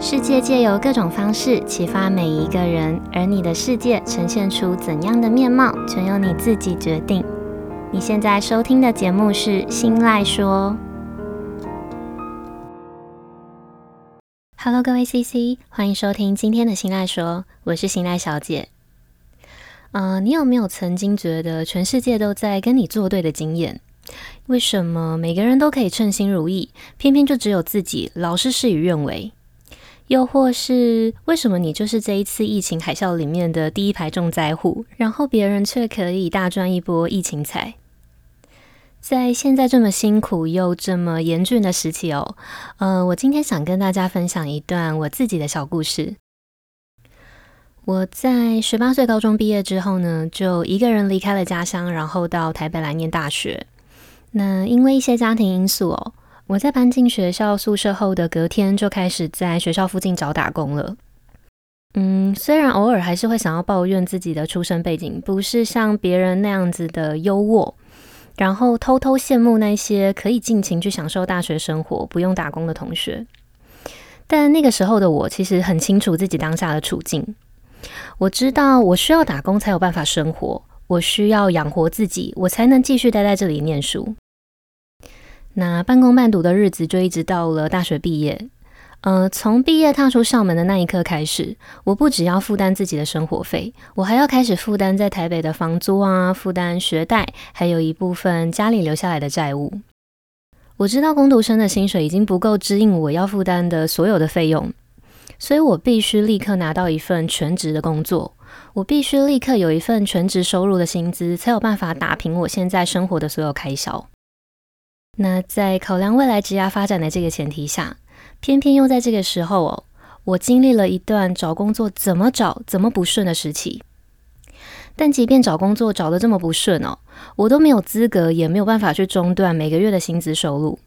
世界借由各种方式启发每一个人，而你的世界呈现出怎样的面貌，全由你自己决定。你现在收听的节目是《新赖说》。Hello，各位 CC，欢迎收听今天的《新赖说》，我是新赖小姐。呃，你有没有曾经觉得全世界都在跟你作对的经验？为什么每个人都可以称心如意，偏偏就只有自己老是事与愿违？又或是为什么你就是这一次疫情海啸里面的第一排重灾户，然后别人却可以大赚一波疫情财？在现在这么辛苦又这么严峻的时期哦，呃，我今天想跟大家分享一段我自己的小故事。我在十八岁高中毕业之后呢，就一个人离开了家乡，然后到台北来念大学。那因为一些家庭因素哦。我在搬进学校宿舍后的隔天就开始在学校附近找打工了。嗯，虽然偶尔还是会想要抱怨自己的出身背景不是像别人那样子的优渥，然后偷偷羡慕那些可以尽情去享受大学生活、不用打工的同学，但那个时候的我其实很清楚自己当下的处境。我知道我需要打工才有办法生活，我需要养活自己，我才能继续待在这里念书。那半工半读的日子就一直到了大学毕业。呃，从毕业踏出校门的那一刻开始，我不只要负担自己的生活费，我还要开始负担在台北的房租啊，负担学贷，还有一部分家里留下来的债务。我知道工读生的薪水已经不够支应我要负担的所有的费用，所以我必须立刻拿到一份全职的工作，我必须立刻有一份全职收入的薪资，才有办法打平我现在生活的所有开销。那在考量未来职业发展的这个前提下，偏偏又在这个时候哦，我经历了一段找工作怎么找怎么不顺的时期。但即便找工作找得这么不顺哦，我都没有资格，也没有办法去中断每个月的薪资收入。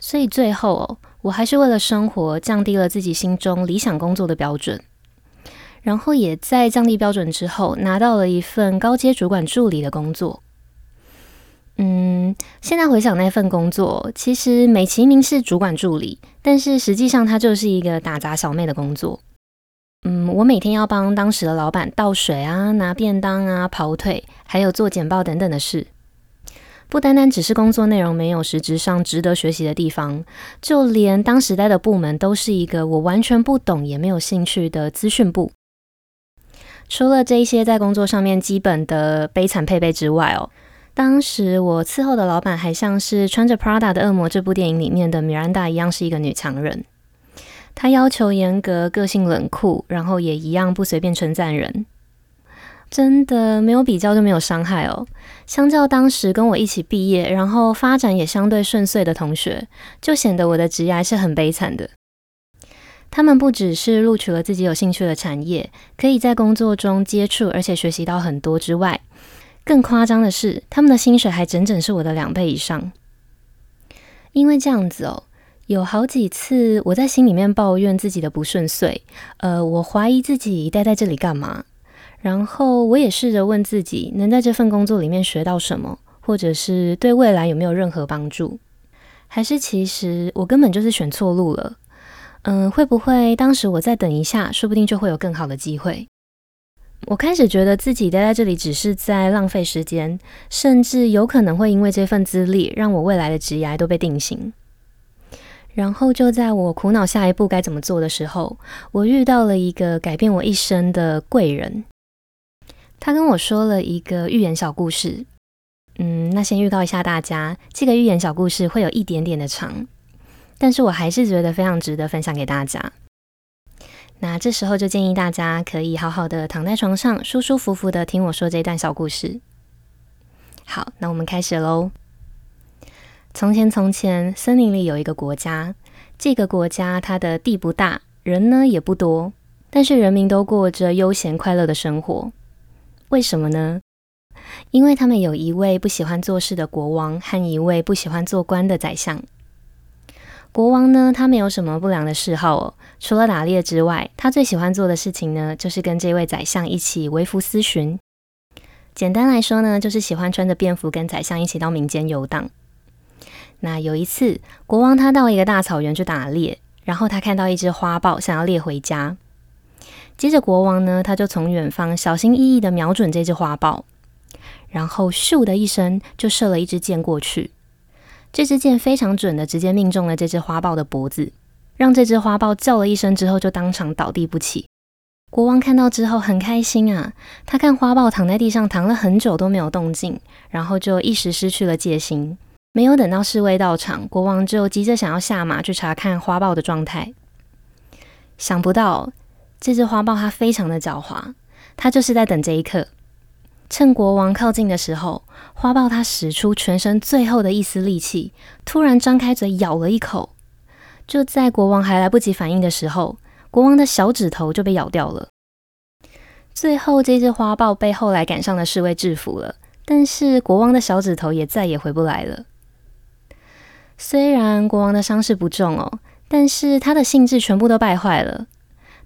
所以最后哦，我还是为了生活降低了自己心中理想工作的标准，然后也在降低标准之后，拿到了一份高阶主管助理的工作。嗯，现在回想那份工作，其实美其名是主管助理，但是实际上它就是一个打杂小妹的工作。嗯，我每天要帮当时的老板倒水啊、拿便当啊、跑腿，还有做简报等等的事。不单单只是工作内容没有实质上值得学习的地方，就连当时待的部门都是一个我完全不懂也没有兴趣的资讯部。除了这一些在工作上面基本的悲惨配备之外哦。当时我伺候的老板还像是穿着 Prada 的恶魔这部电影里面的米兰达一样，是一个女强人。她要求严格，个性冷酷，然后也一样不随便称赞人。真的没有比较就没有伤害哦。相较当时跟我一起毕业，然后发展也相对顺遂的同学，就显得我的职业还是很悲惨的。他们不只是录取了自己有兴趣的产业，可以在工作中接触而且学习到很多之外。更夸张的是，他们的薪水还整整是我的两倍以上。因为这样子哦，有好几次我在心里面抱怨自己的不顺遂，呃，我怀疑自己待在这里干嘛？然后我也试着问自己，能在这份工作里面学到什么，或者是对未来有没有任何帮助？还是其实我根本就是选错路了？嗯、会不会当时我再等一下，说不定就会有更好的机会？我开始觉得自己待在这里只是在浪费时间，甚至有可能会因为这份资历让我未来的职涯都被定型。然后就在我苦恼下一步该怎么做的时候，我遇到了一个改变我一生的贵人。他跟我说了一个寓言小故事。嗯，那先预告一下大家，这个寓言小故事会有一点点的长，但是我还是觉得非常值得分享给大家。那这时候就建议大家可以好好的躺在床上，舒舒服服的听我说这段小故事。好，那我们开始喽。从前，从前，森林里有一个国家，这个国家它的地不大，人呢也不多，但是人民都过着悠闲快乐的生活。为什么呢？因为他们有一位不喜欢做事的国王和一位不喜欢做官的宰相。国王呢，他没有什么不良的嗜好哦，除了打猎之外，他最喜欢做的事情呢，就是跟这位宰相一起微服私巡。简单来说呢，就是喜欢穿着便服跟宰相一起到民间游荡。那有一次，国王他到一个大草原去打猎，然后他看到一只花豹，想要猎回家。接着国王呢，他就从远方小心翼翼的瞄准这只花豹，然后咻的一声就射了一支箭过去。这支箭非常准的，直接命中了这只花豹的脖子，让这只花豹叫了一声之后就当场倒地不起。国王看到之后很开心啊，他看花豹躺在地上躺了很久都没有动静，然后就一时失去了戒心。没有等到侍卫到场，国王就急着想要下马去查看花豹的状态。想不到这只花豹它非常的狡猾，它就是在等这一刻，趁国王靠近的时候，花豹它使出全身最后的一丝力气，突然张开嘴咬了一口。就在国王还来不及反应的时候，国王的小指头就被咬掉了。最后，这只花豹被后来赶上的侍卫制服了，但是国王的小指头也再也回不来了。虽然国王的伤势不重哦，但是他的兴致全部都败坏了。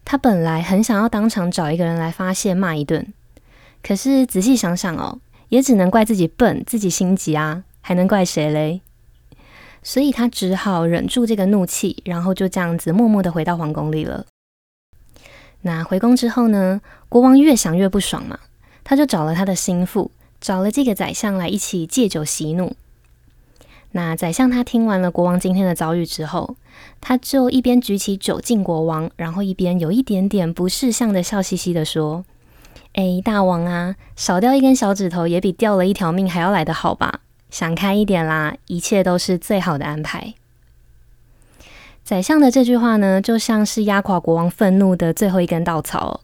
他本来很想要当场找一个人来发泄骂一顿，可是仔细想想哦，也只能怪自己笨，自己心急啊，还能怪谁嘞？所以他只好忍住这个怒气，然后就这样子默默的回到皇宫里了。那回宫之后呢，国王越想越不爽嘛，他就找了他的心腹，找了这个宰相来一起借酒息怒。那宰相他听完了国王今天的遭遇之后，他就一边举起酒敬国王，然后一边有一点点不识相的笑嘻嘻的说：“哎，大王啊，少掉一根小指头也比掉了一条命还要来得好吧？想开一点啦，一切都是最好的安排。”宰相的这句话呢，就像是压垮国王愤怒的最后一根稻草，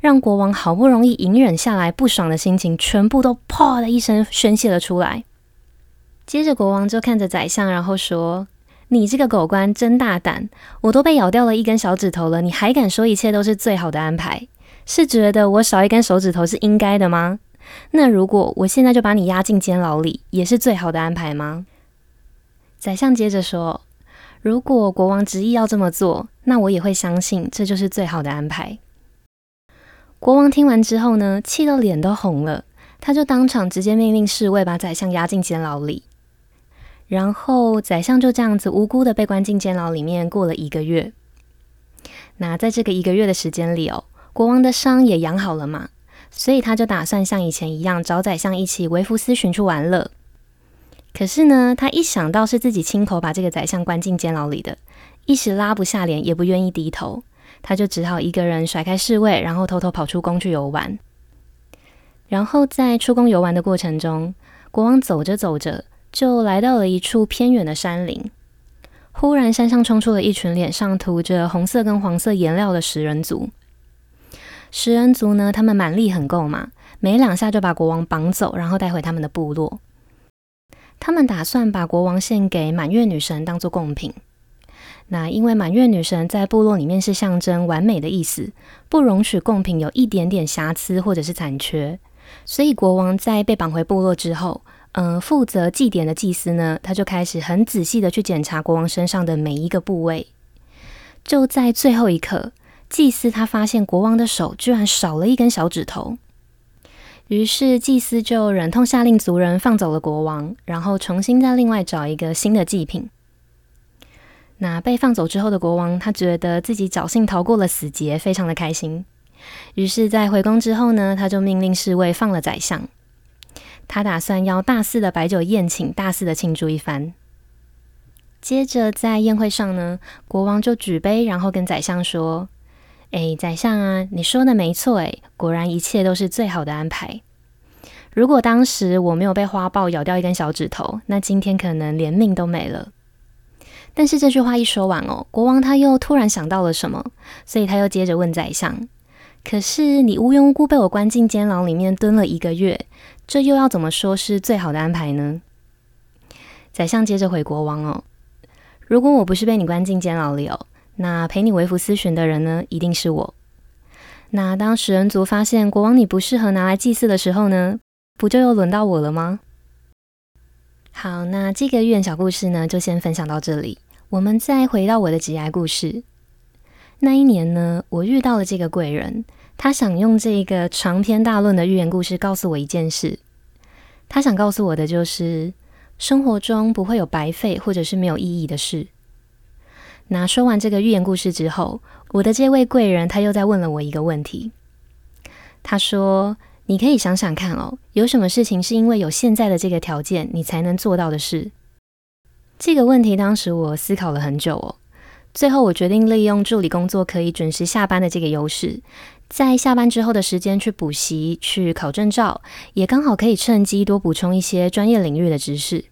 让国王好不容易隐忍下来不爽的心情，全部都“啪”的一声宣泄了出来。接着，国王就看着宰相，然后说：“你这个狗官真大胆！我都被咬掉了一根小指头了，你还敢说一切都是最好的安排？是觉得我少一根手指头是应该的吗？那如果我现在就把你押进监牢里，也是最好的安排吗？”宰相接着说。如果国王执意要这么做，那我也会相信这就是最好的安排。国王听完之后呢，气得脸都红了，他就当场直接命令侍卫把宰相押进监牢里。然后宰相就这样子无辜的被关进监牢里面过了一个月。那在这个一个月的时间里哦，国王的伤也养好了嘛，所以他就打算像以前一样找宰相一起微服私巡去玩乐。可是呢，他一想到是自己亲口把这个宰相关进监牢里的，一时拉不下脸，也不愿意低头，他就只好一个人甩开侍卫，然后偷偷跑出宫去游玩。然后在出宫游玩的过程中，国王走着走着，就来到了一处偏远的山林。忽然，山上冲出了一群脸上涂着红色跟黄色颜料的食人族。食人族呢，他们蛮力很够嘛，没两下就把国王绑走，然后带回他们的部落。他们打算把国王献给满月女神当做贡品。那因为满月女神在部落里面是象征完美的意思，不容许贡品有一点点瑕疵或者是残缺。所以国王在被绑回部落之后，嗯、负责祭典的祭司呢，他就开始很仔细的去检查国王身上的每一个部位。就在最后一刻，祭司他发现国王的手居然少了一根小指头。于是祭司就忍痛下令族人放走了国王，然后重新再另外找一个新的祭品。那被放走之后的国王，他觉得自己侥幸逃过了死劫，非常的开心。于是，在回宫之后呢，他就命令侍卫放了宰相。他打算要大肆的摆酒宴请，大肆的庆祝一番。接着在宴会上呢，国王就举杯，然后跟宰相说。哎，宰相啊，你说的没错，哎，果然一切都是最好的安排。如果当时我没有被花豹咬掉一根小指头，那今天可能连命都没了。但是这句话一说完哦，国王他又突然想到了什么，所以他又接着问宰相：“可是你无缘无故被我关进监牢里面蹲了一个月，这又要怎么说是最好的安排呢？”宰相接着回国王哦：“如果我不是被你关进监牢里哦。”那陪你微服私巡的人呢，一定是我。那当食人族发现国王你不适合拿来祭祀的时候呢，不就又轮到我了吗？好，那这个寓言小故事呢，就先分享到这里。我们再回到我的职涯故事。那一年呢，我遇到了这个贵人，他想用这个长篇大论的寓言故事告诉我一件事。他想告诉我的就是，生活中不会有白费或者是没有意义的事。那说完这个寓言故事之后，我的这位贵人他又再问了我一个问题。他说：“你可以想想看哦，有什么事情是因为有现在的这个条件你才能做到的事？”这个问题当时我思考了很久哦。最后，我决定利用助理工作可以准时下班的这个优势，在下班之后的时间去补习、去考证照，也刚好可以趁机多补充一些专业领域的知识。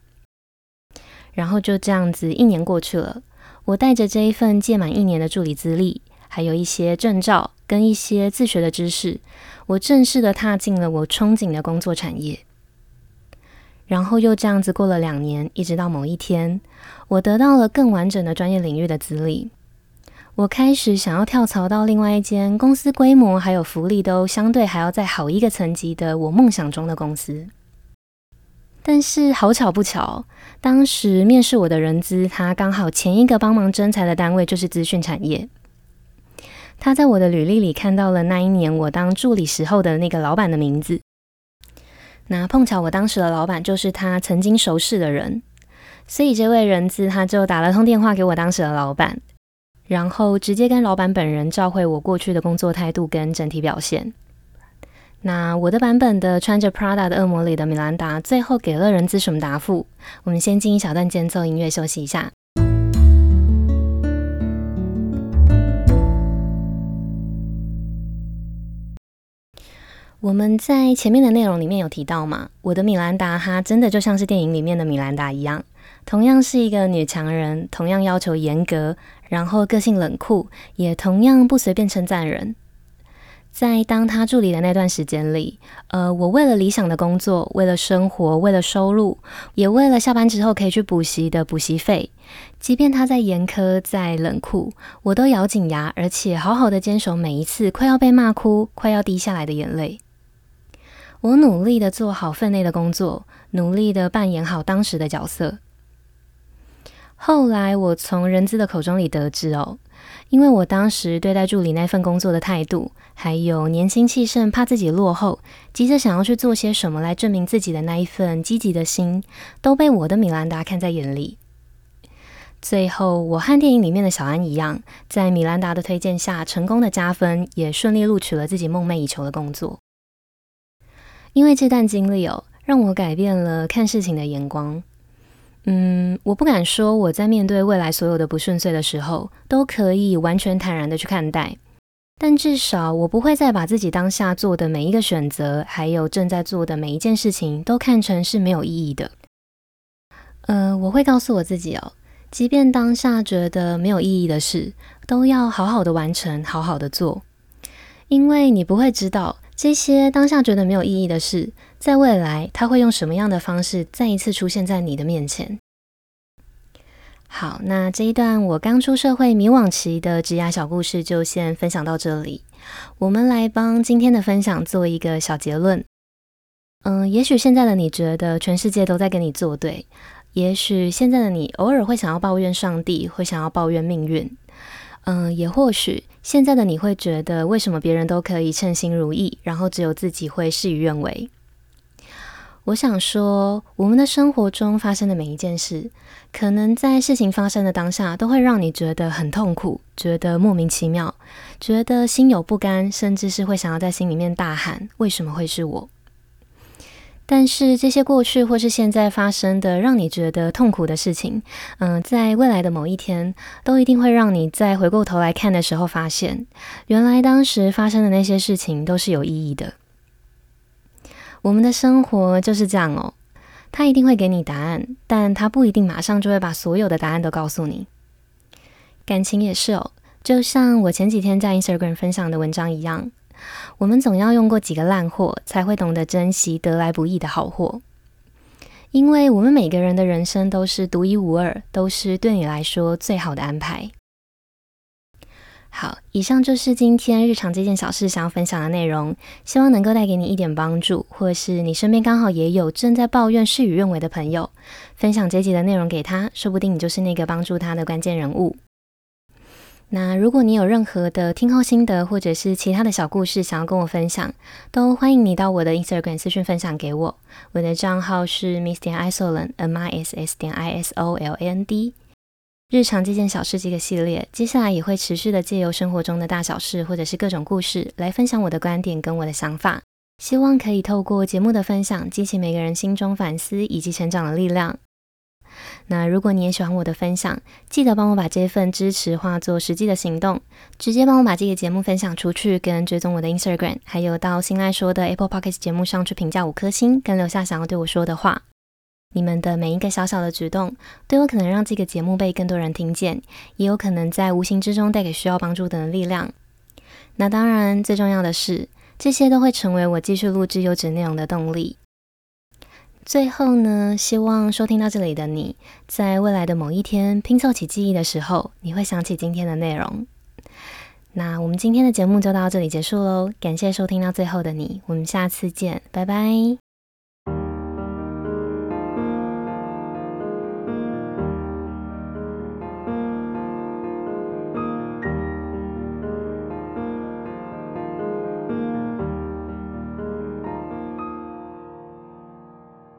然后就这样子，一年过去了。我带着这一份届满一年的助理资历，还有一些证照跟一些自学的知识，我正式的踏进了我憧憬的工作产业。然后又这样子过了两年，一直到某一天，我得到了更完整的专业领域的资历，我开始想要跳槽到另外一间公司规模还有福利都相对还要再好一个层级的我梦想中的公司。但是好巧不巧，当时面试我的人资，他刚好前一个帮忙征才的单位就是资讯产业。他在我的履历里看到了那一年我当助理时候的那个老板的名字。那碰巧我当时的老板就是他曾经熟识的人，所以这位人资他就打了通电话给我当时的老板，然后直接跟老板本人照会我过去的工作态度跟整体表现。那我的版本的穿着 Prada 的恶魔里的米兰达，最后给了人资什么答复？我们先进一小段间奏音乐休息一下。我们在前面的内容里面有提到嘛，我的米兰达她真的就像是电影里面的米兰达一样，同样是一个女强人，同样要求严格，然后个性冷酷，也同样不随便称赞人。在当他助理的那段时间里，呃，我为了理想的工作，为了生活，为了收入，也为了下班之后可以去补习的补习费，即便他再严苛、再冷酷，我都咬紧牙，而且好好的坚守每一次快要被骂哭、快要滴下来的眼泪。我努力的做好分内的工作，努力的扮演好当时的角色。后来我从人资的口中里得知哦。因为我当时对待助理那份工作的态度，还有年轻气盛、怕自己落后、急着想要去做些什么来证明自己的那一份积极的心，都被我的米兰达看在眼里。最后，我和电影里面的小安一样，在米兰达的推荐下，成功的加分，也顺利录取了自己梦寐以求的工作。因为这段经历哦，让我改变了看事情的眼光。嗯，我不敢说我在面对未来所有的不顺遂的时候，都可以完全坦然的去看待，但至少我不会再把自己当下做的每一个选择，还有正在做的每一件事情，都看成是没有意义的。呃，我会告诉我自己哦，即便当下觉得没有意义的事，都要好好的完成，好好的做，因为你不会知道这些当下觉得没有意义的事，在未来，他会用什么样的方式再一次出现在你的面前？好，那这一段我刚出社会迷惘期的职涯小故事就先分享到这里。我们来帮今天的分享做一个小结论。嗯，也许现在的你觉得全世界都在跟你作对，也许现在的你偶尔会想要抱怨上帝，会想要抱怨命运。嗯，也或许现在的你会觉得为什么别人都可以称心如意，然后只有自己会事与愿违。我想说，我们的生活中发生的每一件事，可能在事情发生的当下，都会让你觉得很痛苦，觉得莫名其妙，觉得心有不甘，甚至是会想要在心里面大喊：“为什么会是我？”但是这些过去或是现在发生的让你觉得痛苦的事情，嗯，在未来的某一天，都一定会让你再回过头来看的时候，发现原来当时发生的那些事情都是有意义的。我们的生活就是这样哦，他一定会给你答案，但他不一定马上就会把所有的答案都告诉你。感情也是哦，就像我前几天在 Instagram 分享的文章一样，我们总要用过几个烂货，才会懂得珍惜得来不易的好货。因为我们每个人的人生都是独一无二，都是对你来说最好的安排。好，以上就是今天日常这件小事想要分享的内容，希望能够带给你一点帮助，或是你身边刚好也有正在抱怨事与愿违的朋友，分享这集的内容给他，说不定你就是那个帮助他的关键人物。那如果你有任何的听后心得，或者是其他的小故事想要跟我分享，都欢迎你到我的 Instagram 私讯分享给我，我的账号是 miss 点 isoland，m i s s 点 i s o l a n d。日常这件小事这个系列，接下来也会持续的借由生活中的大小事，或者是各种故事，来分享我的观点跟我的想法。希望可以透过节目的分享，激起每个人心中反思以及成长的力量。那如果你也喜欢我的分享，记得帮我把这份支持化作实际的行动，直接帮我把这个节目分享出去，跟追踪我的 Instagram，还有到新赖说的 Apple Podcast 节目上去评价五颗星，跟留下想要对我说的话。你们的每一个小小的举动，都有可能让这个节目被更多人听见，也有可能在无形之中带给需要帮助的人力量。那当然，最重要的是，这些都会成为我继续录制优质内容的动力。最后呢，希望收听到这里的你，在未来的某一天拼凑起记忆的时候，你会想起今天的内容。那我们今天的节目就到这里结束喽，感谢收听到最后的你，我们下次见，拜拜。